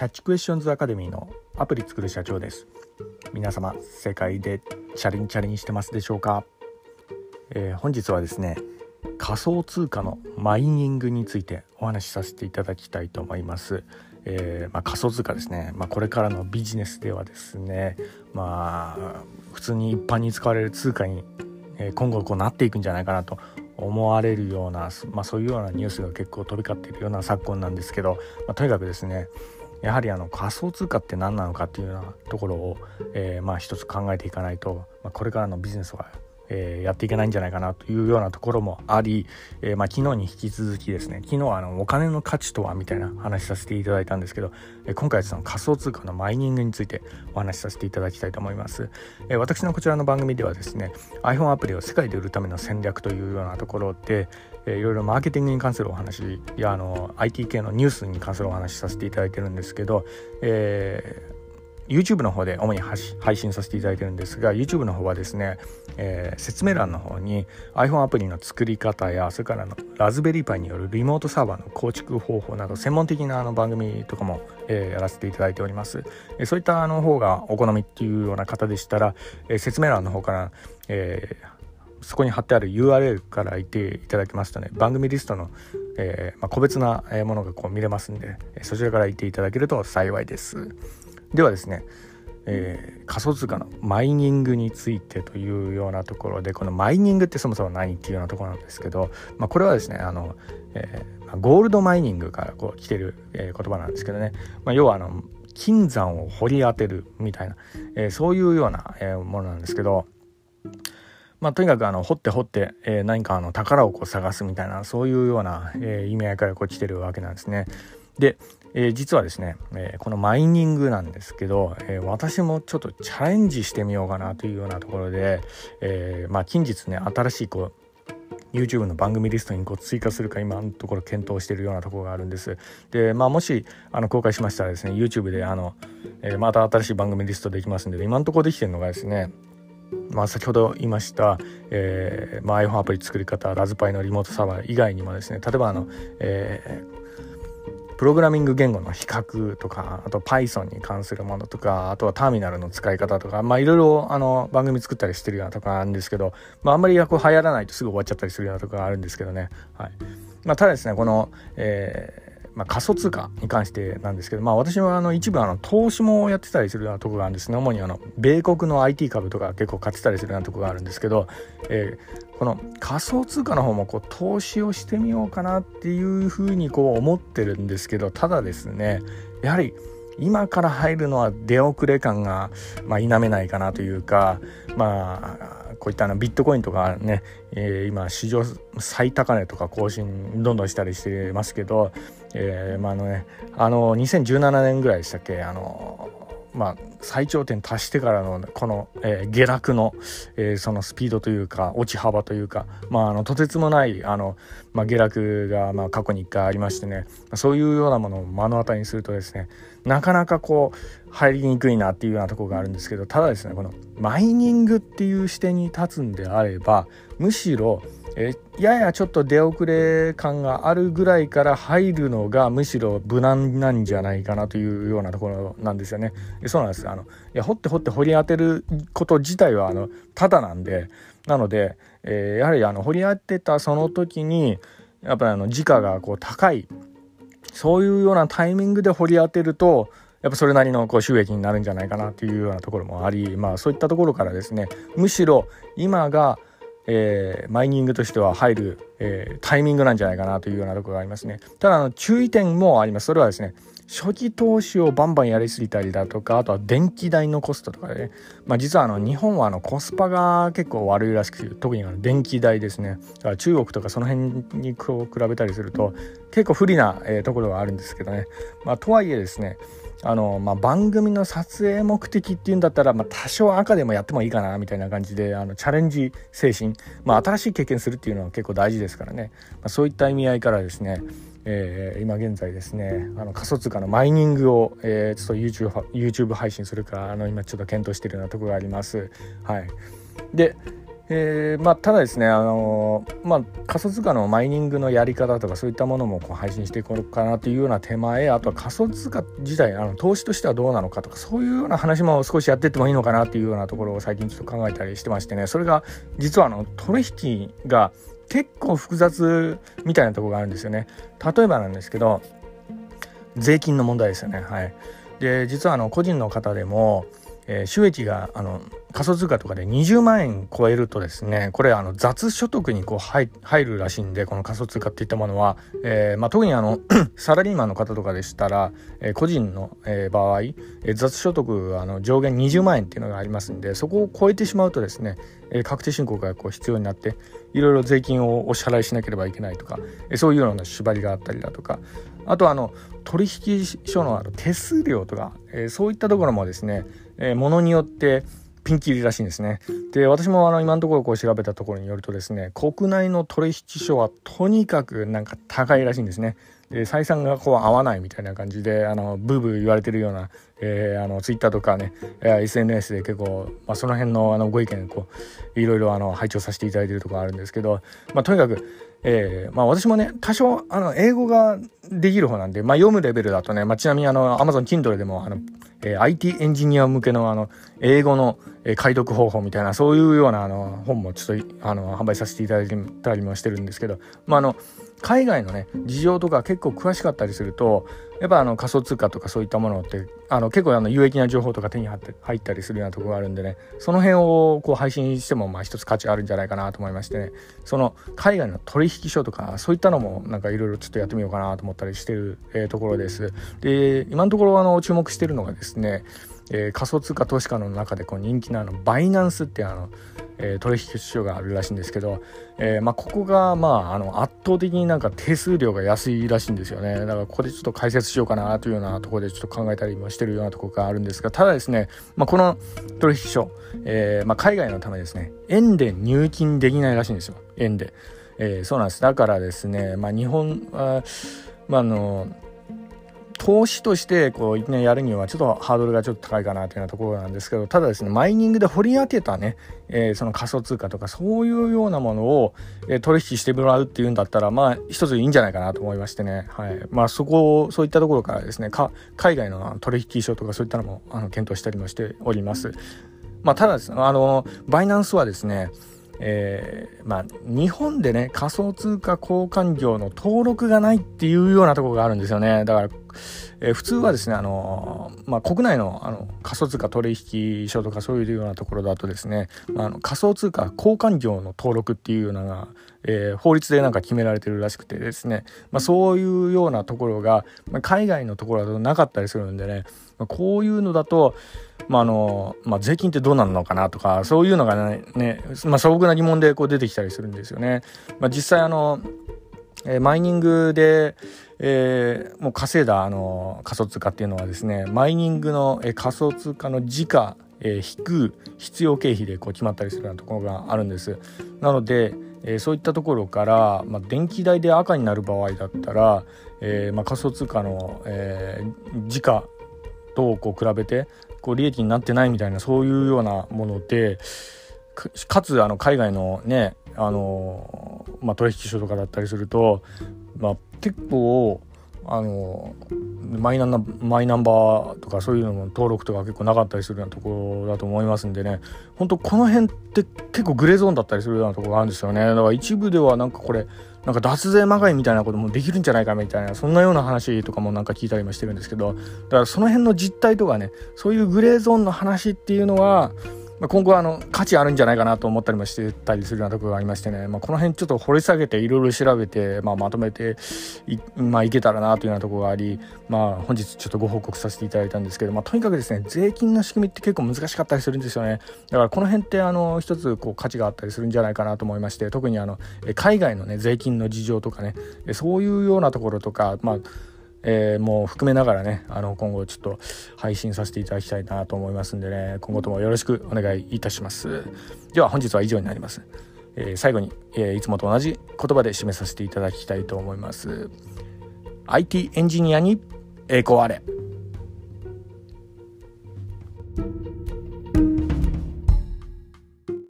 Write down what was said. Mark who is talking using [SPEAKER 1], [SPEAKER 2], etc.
[SPEAKER 1] キャッチクエスチョンズアカデミーのアプリ作る社長です。皆様世界でチャレンチャレンしてますでしょうか、えー、本日はですね仮想通貨のマイニングについてお話しさせていただきたいと思います、えー、まあ、仮想通貨ですね、まあ、これからのビジネスではですねまあ普通に一般に使われる通貨に今後こうなっていくんじゃないかなと思われるような、まあ、そういうようなニュースが結構飛び交っているような昨今なんですけど、まあ、とにかくですねやはりあの仮想通貨って何なのかっていうようなところを、えー、まあ一つ考えていかないと、まあ、これからのビジネスはえー、やっていけないんじゃないかなというようなところもあり、えー、まあ、昨日に引き続きですね昨日はあのお金の価値とはみたいな話させていただいたんですけど、えー、今回はその仮想通貨のマイニングについてお話しさせていただきたいと思います、え私のこちらの番組ではですね iPhone アプリを世界で売るための戦略というようなところで、えいろいろマーケティングに関するお話やあの IT 系のニュースに関するお話させていただいてるんですけど、え YouTube の方で主に配信させていただいてるんですが YouTube の方はですね、えー、説明欄の方に iPhone アプリの作り方やそれからのラズベリーパイによるリモートサーバーの構築方法など専門的なあの番組とかも、えー、やらせていただいております、えー、そういったあの方がお好みっていうような方でしたら、えー、説明欄の方から、えー、そこに貼ってある URL からいていただきますとね番組リストの、えーまあ、個別なものがこう見れますんでそちらからいていただけると幸いです。ではですね、えー、仮想通貨のマイニングについてというようなところでこのマイニングってそもそも何っていうようなところなんですけど、まあ、これはですねあの、えー、ゴールドマイニングからこう来てる、えー、言葉なんですけどね、まあ、要はあの金山を掘り当てるみたいな、えー、そういうような、えー、ものなんですけどまあ、とにかくあの掘って掘って、えー、何かあの宝をこう探すみたいなそういうような、えー、意味合いからこう来てるわけなんですね。で、えー、実はですね、えー、このマイニングなんですけど、えー、私もちょっとチャレンジしてみようかなというようなところで、えまあ、近日ね新しいこう YouTube の番組リストにこう追加するか今のところ検討しているようなところがあるんです。で、まあ、もしあの公開しましたらですね YouTube であの、えまた新しい番組リストできますんで今のところできてるのがですねまあ、先ほど言いました、えーまあ、iPhone アプリ作り方ラズパイのリモートサーバー以外にもですね例えばあの、えープログラミング言語の比較とかあと Python に関するものとかあとはターミナルの使い方とかまあいろいろあの番組作ったりしてるようなとこなんですけど、まあ、あんまりこう流行らないとすぐ終わっちゃったりするようなとこがあるんですけどね、はい。まあ、ただですねこの、えーまあ、仮想通貨に関してなんですけど、まあ、私はあの一部あの投資もやってたりするようなとこがあるんですね。主にあの米国の IT 株とか結構買ってたりするようなとこがあるんですけど、えー、この仮想通貨の方もこう投資をしてみようかなっていうふうにこう思ってるんですけどただですねやはり今から入るのは出遅れ感が、まあ、否めないかなというかまあこういったのビットコインとかね、えー、今史上最高値とか更新どんどんしたりしてますけど、えー、まあのねあの2017年ぐらいでしたっけあのまあ、最頂点達してからのこの、えー、下落の、えー、そのスピードというか落ち幅というか、まあ、あのとてつもないあの、まあ、下落が、まあ、過去に1回ありましてねそういうようなものを目の当たりにするとですねなかなかこう入りにくいなっていうようなところがあるんですけどただですねこのマイニングっていう視点に立つんであればむしろえややちょっと出遅れ感があるぐらいから入るのがむしろ無難なんじゃないかなというようなところなんですよね。そうなんです。あのいや掘って掘って掘り当てること自体はあのただなんで。なので、えー、やはりあの掘り当てたその時にやっぱりあの時価がこう高い。そういうようなタイミングで掘り当てるとやっぱそれなりのこう収益になるんじゃないかなっていうようなところもありまあそういったところからですねむしろ今がえー、マイニングとしては入る、えー、タイミングなんじゃないかなというようなところがありますね。ただあの注意点もあります。それはですね初期投資をバンバンやりすぎたりだとかあとは電気代のコストとかで、ね、まあ、実はあの日本はあのコスパが結構悪いらしく特にあの電気代ですねだから中国とかその辺にこう比べたりすると結構不利な、えー、ところがあるんですけどね、まあ、とはいえですねあの、まあ、番組の撮影目的っていうんだったら、まあ、多少赤でもやってもいいかなみたいな感じであのチャレンジ精神、まあ、新しい経験するっていうのは結構大事ですからね、まあ、そういった意味合いからですねえー、今現在ですねあの仮想通貨のマイニングを、えー、ちょっと YouTube, YouTube 配信するかあの今ちょっと検討しているようなところがあります。はい、でえーまあ、ただですね、あのまあ、仮想通貨のマイニングのやり方とかそういったものもこう配信していこうかなというような手前あとは仮想通貨自体あの投資としてはどうなのかとかそういうような話も少しやっていってもいいのかなというようなところを最近ちょっと考えたりしてましてねそれが実はあの取引が結構複雑みたいなところがあるんですよね。例えばなんですけど税金の問題ですよね。はい、で実はあの個人の方でもえー、収益があの仮想通貨とかで20万円超えるとですねこれあの雑所得にこう入るらしいんでこの仮想通貨っていったものは、えーまあ、特にあの サラリーマンの方とかでしたら、えー、個人の、えー、場合、え、雑所得あの上限20万円っていうのがありますんでそこを超えてしまうとですね、え、確定申告がこう必要になっていろいろ税金をお支払いしなければいけないとか、え、そういうような縛りがあったりだとかあとあの取引所のあの手数料とか、え、そういったところもですねえー、ものによってピンキリらしいんですね。で私もあの今のところこう調べたところによるとですね国内の取引所はとにかくなんか高いらしいんですね。採算がこう合わないみたいな感じであのブーブー言われてるような、えー、あのツイッターとかね、SNS で結構、まあ、その辺のあのご意見こういろいろあの拝聴させていただいてるところあるんですけど、まあ、とにかくえー、まあ私もね、多少、あの、英語ができる方なんで、まあ読むレベルだとね、まあちなみにあの、Amazon Kindle でも、あの、えー、IT エンジニア向けのあの、英語の、解読方法みたいな、そういうようなあの、本もちょっと、あの、販売させていただいたりもしてるんですけど、まああの、海外のね事情とか結構詳しかったりするとやっぱあの仮想通貨とかそういったものってあの結構あの有益な情報とか手に入って入ったりするようなとこがあるんでねその辺をこう配信してもまあ一つ価値あるんじゃないかなと思いましてねその海外の取引所とかそういったのもなんかいろいろちょっとやってみようかなと思ったりしてる、えー、ところです。で今のところあの注目してるのがですねえー、仮想通貨投資家の中でこう人気なあのバイナンスってあの、えー、取引所があるらしいんですけど、えーまあ、ここが、まあ、あの圧倒的になんか手数料が安いらしいんですよね。だからここでちょっと解説しようかなというようなところでちょっと考えたりもしてるようなところがあるんですがただですね、まあ、この取引所、えーまあ、海外のためですね円で入金できないらしいんですよ。円で、えー、そうなんです。だからですね、まあ、日本は、まあ、あの投資としてこういきなりやるにはちょっとハードルがちょっと高いかなというようなところなんですけどただですねマイニングで掘り当てたね、えー、その仮想通貨とかそういうようなものを、えー、取引してもらうっていうんだったらまあ一ついいんじゃないかなと思いましてね、はいまあ、そこそういったところからですね海外の取引所とかそういったのもあの検討したりもしております。まあ、ただですねあのバイナンスはですねえー、まあ、日本でね、仮想通貨交換業の登録がないっていうようなところがあるんですよね。だから、えー、普通はですね、あのまあ、国内のあの仮想通貨取引所とかそういうようなところだとですね、まあ、あの仮想通貨交換業の登録っていうのが、えー、法律でなんか決められてるらしくてですね、まあ、そういうようなところが、まあ、海外のところだとなかったりするんでね、まあ、こういうのだと、まあのまあ、税金ってどうなるのかなとかそういうのがねね、まあ、素朴な疑問でこう出てきたりするんですよね。まあ、実際あのえ、マイニングで、えー、もう稼いだあの仮想通貨っていうのはですねマイニングの、え、仮想通貨の時価、えー、引く必要経費でこう決まったりするようなところがあるんです。なので、えー、そういったところから、まあ、電気代で赤になる場合だったら、えーまあ、仮想通貨の、えー、時価とこう比べてこう利益になってないみたいなそういうようなものでかつあの海外のねあの、まあ、取引所とかだったりすると、まあ、結構あのマイナンマイナンバーとかそういうのも登録とか結構なかったりするようなところだと思いますんでね。本当この辺って結構グレーゾーンだったりするようなところがあるんですよね。だから一部ではなんかこれなんか脱税まがいみたいなこともできるんじゃないかみたいなそんなような話とかもなんか聞いたりもしてるんですけどだからその辺の実態とかねそういうグレーゾーンの話っていうのはまあ、今後はあの価値あるんじゃないかなと思ったりもしてたりするようなところがありましてね、まあ、この辺ちょっと掘り下げていろいろ調べて、まあ、まとめてい,、まあ、いけたらなというようなところがあり、まあ、本日ちょっとご報告させていただいたんですけど、まあ、とにかくですね税金の仕組みって結構難しかったりするんですよね。だからこの辺ってあの一つこう価値があったりするんじゃないかなと思いまして特にあの海外のね税金の事情とかねそういうようなところとかまあえー、もう含めながらねあの今後ちょっと配信させていただきたいなと思いますんでね今後ともよろしくお願いいたします。では本日は以上になります、えー、最後に、えー、いつもと同じ言葉で締めさせていただきたいと思います。IT エンジニアに栄光あれ。